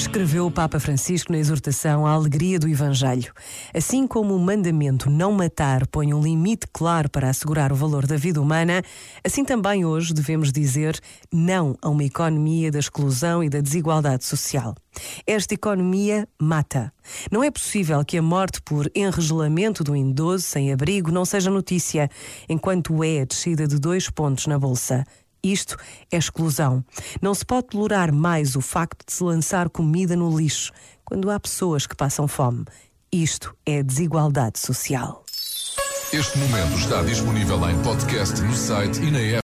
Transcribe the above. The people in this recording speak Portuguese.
escreveu o Papa Francisco na exortação à alegria do Evangelho. Assim como o mandamento não matar põe um limite claro para assegurar o valor da vida humana, assim também hoje devemos dizer não a uma economia da exclusão e da desigualdade social. Esta economia mata. Não é possível que a morte por enregelamento do idoso sem abrigo não seja notícia, enquanto é a descida de dois pontos na bolsa. Isto é exclusão. Não se pode tolerar mais o facto de se lançar comida no lixo quando há pessoas que passam fome. Isto é desigualdade social. Este momento está disponível em podcast no site e na app.